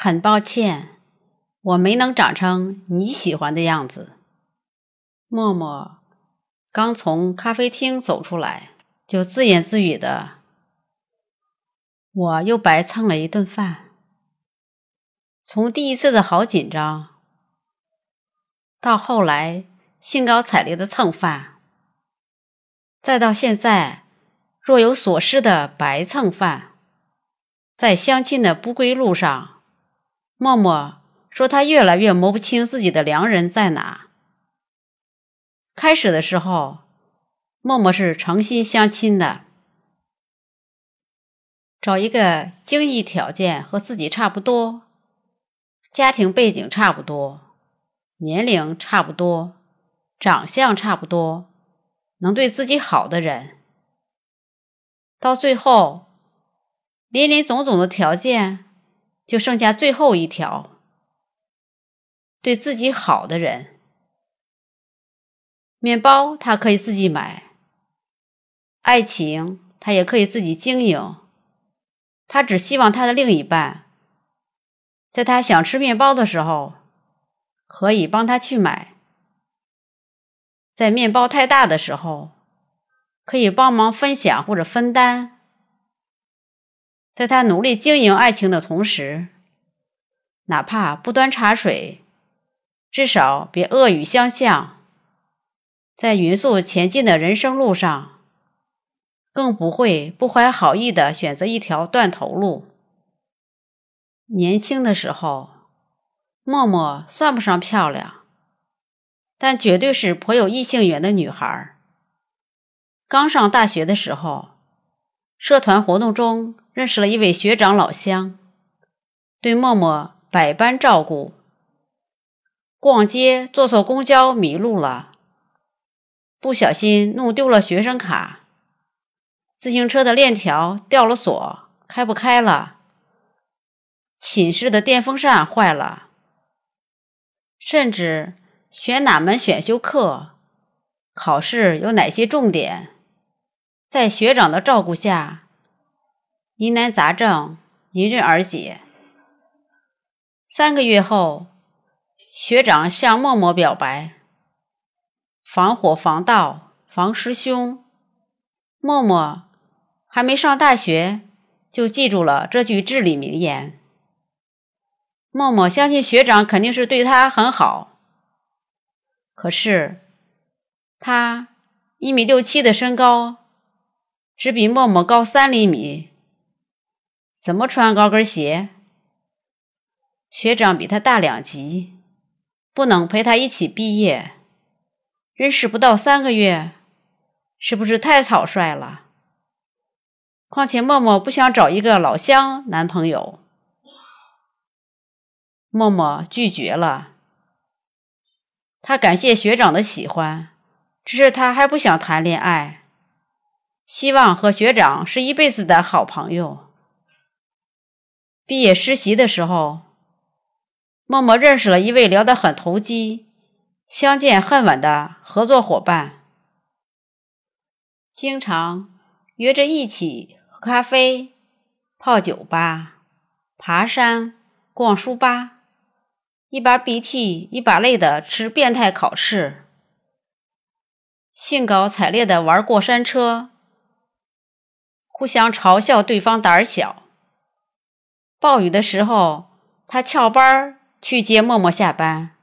很抱歉，我没能长成你喜欢的样子。默默刚从咖啡厅走出来，就自言自语的：“我又白蹭了一顿饭。从第一次的好紧张，到后来兴高采烈的蹭饭，再到现在若有所失的白蹭饭。在相亲的不归路上，默默说他越来越摸不清自己的良人在哪。”开始的时候，默默是诚心相亲的，找一个经济条件和自己差不多、家庭背景差不多、年龄差不多、长相差不多、能对自己好的人。到最后，林林总总的条件就剩下最后一条：对自己好的人。面包他可以自己买，爱情他也可以自己经营。他只希望他的另一半，在他想吃面包的时候，可以帮他去买；在面包太大的时候，可以帮忙分享或者分担；在他努力经营爱情的同时，哪怕不端茶水，至少别恶语相向。在匀速前进的人生路上，更不会不怀好意的选择一条断头路。年轻的时候，默默算不上漂亮，但绝对是颇有异性缘的女孩。刚上大学的时候，社团活动中认识了一位学长老乡，对默默百般照顾。逛街坐错公交迷路了。不小心弄丢了学生卡，自行车的链条掉了锁，开不开了。寝室的电风扇坏了，甚至选哪门选修课、考试有哪些重点，在学长的照顾下，疑难杂症迎刃而解。三个月后，学长向默默表白。防火防盗防师兄，默默还没上大学就记住了这句至理名言。默默相信学长肯定是对他很好，可是他一米六七的身高，只比默默高三厘米，怎么穿高跟鞋？学长比他大两级，不能陪他一起毕业。认识不到三个月，是不是太草率了？况且默默不想找一个老乡男朋友，默默拒绝了。他感谢学长的喜欢，只是他还不想谈恋爱，希望和学长是一辈子的好朋友。毕业实习的时候，默默认识了一位聊得很投机。相见恨晚的合作伙伴，经常约着一起喝咖啡、泡酒吧、爬山、逛书吧，一把鼻涕一把泪的吃变态考试，兴高采烈的玩过山车，互相嘲笑对方胆小。暴雨的时候，他翘班去接默默下班。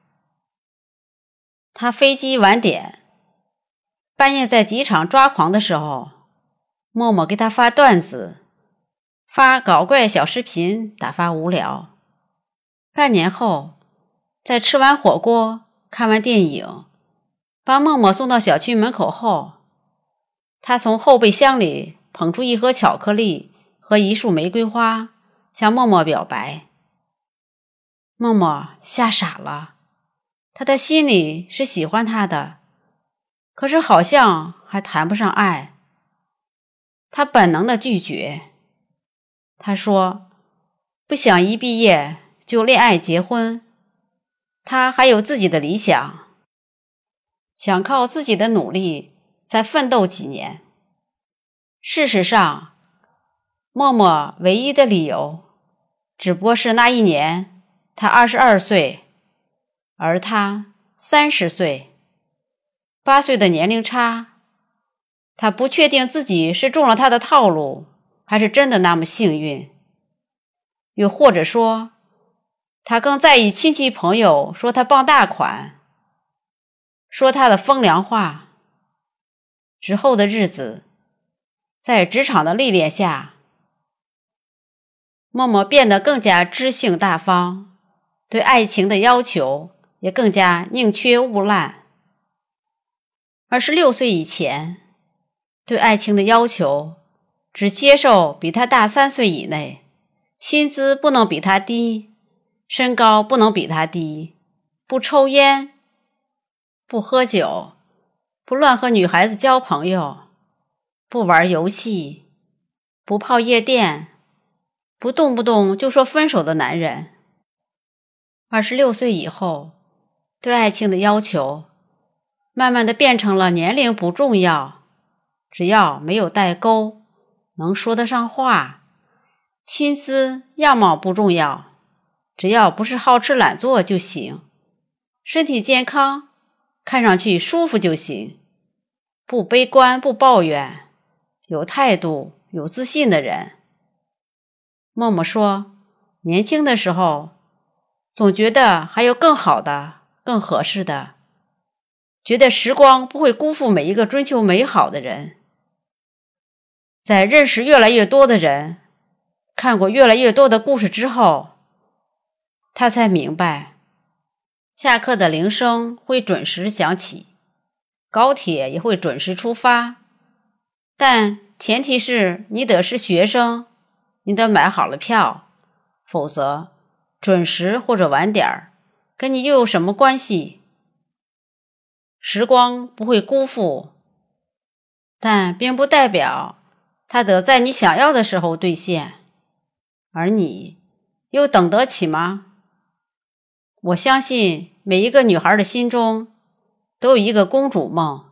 他飞机晚点，半夜在机场抓狂的时候，默默给他发段子，发搞怪小视频打发无聊。半年后，在吃完火锅、看完电影，把默默送到小区门口后，他从后备箱里捧出一盒巧克力和一束玫瑰花，向默默表白。默默吓傻了。他的心里是喜欢他的，可是好像还谈不上爱。他本能的拒绝。他说：“不想一毕业就恋爱结婚，他还有自己的理想，想靠自己的努力再奋斗几年。”事实上，默默唯一的理由只不过是那一年他二十二岁，而他三十岁，八岁的年龄差。他不确定自己是中了他的套路，还是真的那么幸运。又或者说，他更在意亲戚朋友说他傍大款，说他的风凉话。之后的日子，在职场的历练下，默默变得更加知性大方，对爱情的要求也更加宁缺毋滥。二十六岁以前。对爱情的要求，只接受比他大三岁以内，薪资不能比他低，身高不能比他低，不抽烟，不喝酒，不乱和女孩子交朋友，不玩游戏，不泡夜店，不动不动就说分手的男人。二十六岁以后，对爱情的要求，慢慢的变成了年龄不重要。只要没有代沟，能说得上话，薪资样貌不重要，只要不是好吃懒做就行，身体健康，看上去舒服就行，不悲观不抱怨，有态度有自信的人。默默说，年轻的时候总觉得还有更好的、更合适的，觉得时光不会辜负每一个追求美好的人。在认识越来越多的人，看过越来越多的故事之后，他才明白，下课的铃声会准时响起，高铁也会准时出发，但前提是你得是学生，你得买好了票，否则准时或者晚点儿，跟你又有什么关系？时光不会辜负，但并不代表。他得在你想要的时候兑现，而你又等得起吗？我相信每一个女孩的心中都有一个公主梦，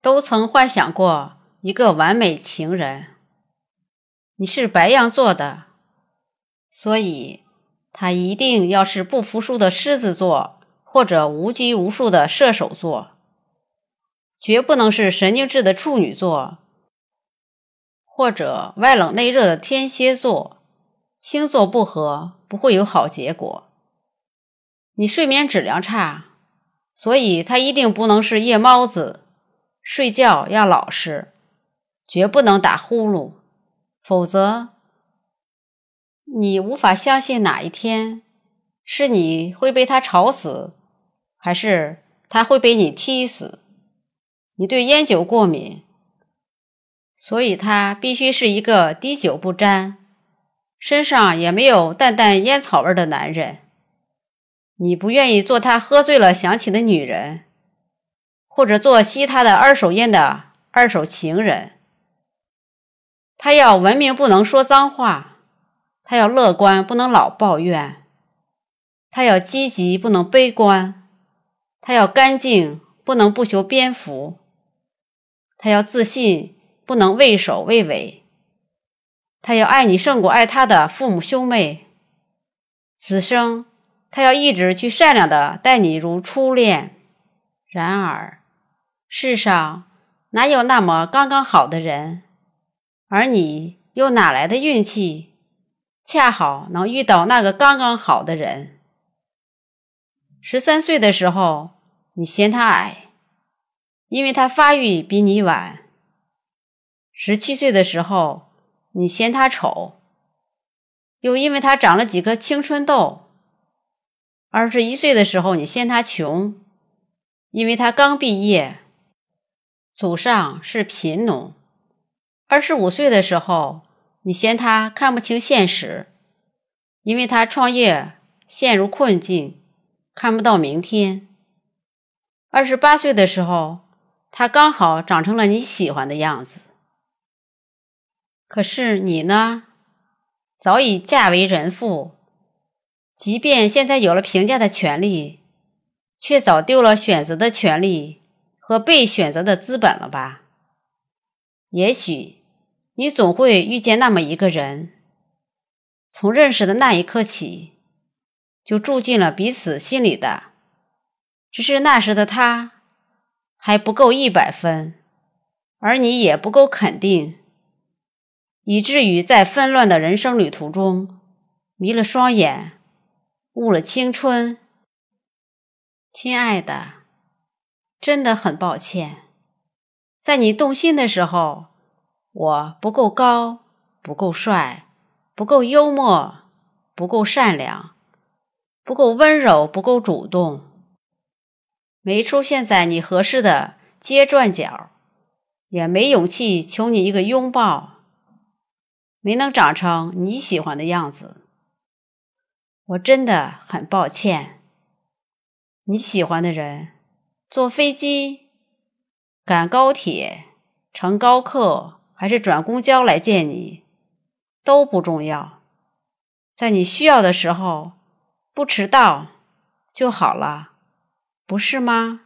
都曾幻想过一个完美情人。你是白羊座的，所以他一定要是不服输的狮子座或者无拘无束的射手座，绝不能是神经质的处女座。或者外冷内热的天蝎座，星座不合不会有好结果。你睡眠质量差，所以他一定不能是夜猫子，睡觉要老实，绝不能打呼噜，否则你无法相信哪一天是你会被他吵死，还是他会被你踢死。你对烟酒过敏。所以，他必须是一个滴酒不沾，身上也没有淡淡烟草味的男人。你不愿意做他喝醉了想起的女人，或者做吸他的二手烟的二手情人。他要文明，不能说脏话；他要乐观，不能老抱怨；他要积极，不能悲观；他要干净，不能不修边幅；他要自信。不能畏首畏尾，他要爱你胜过爱他的父母兄妹。此生他要一直去善良的待你如初恋。然而世上哪有那么刚刚好的人？而你又哪来的运气，恰好能遇到那个刚刚好的人？十三岁的时候，你嫌他矮，因为他发育比你晚。十七岁的时候，你嫌他丑，又因为他长了几颗青春痘；二十一岁的时候，你嫌他穷，因为他刚毕业，祖上是贫农；二十五岁的时候，你嫌他看不清现实，因为他创业陷入困境，看不到明天；二十八岁的时候，他刚好长成了你喜欢的样子。可是你呢？早已嫁为人妇，即便现在有了评价的权利，却早丢了选择的权利和被选择的资本了吧？也许你总会遇见那么一个人，从认识的那一刻起，就住进了彼此心里的。只是那时的他还不够一百分，而你也不够肯定，以至于在纷乱的人生旅途中迷了双眼，误了青春。亲爱的，真的很抱歉，在你动心的时候，我不够高，不够帅，不够幽默，不够善良，不够温柔，不够主动。没出现在你合适的街转角，也没勇气求你一个拥抱，没能长成你喜欢的样子，我真的很抱歉。你喜欢的人，坐飞机、赶高铁、乘高客还是转公交来见你，都不重要，在你需要的时候不迟到就好了。不是吗？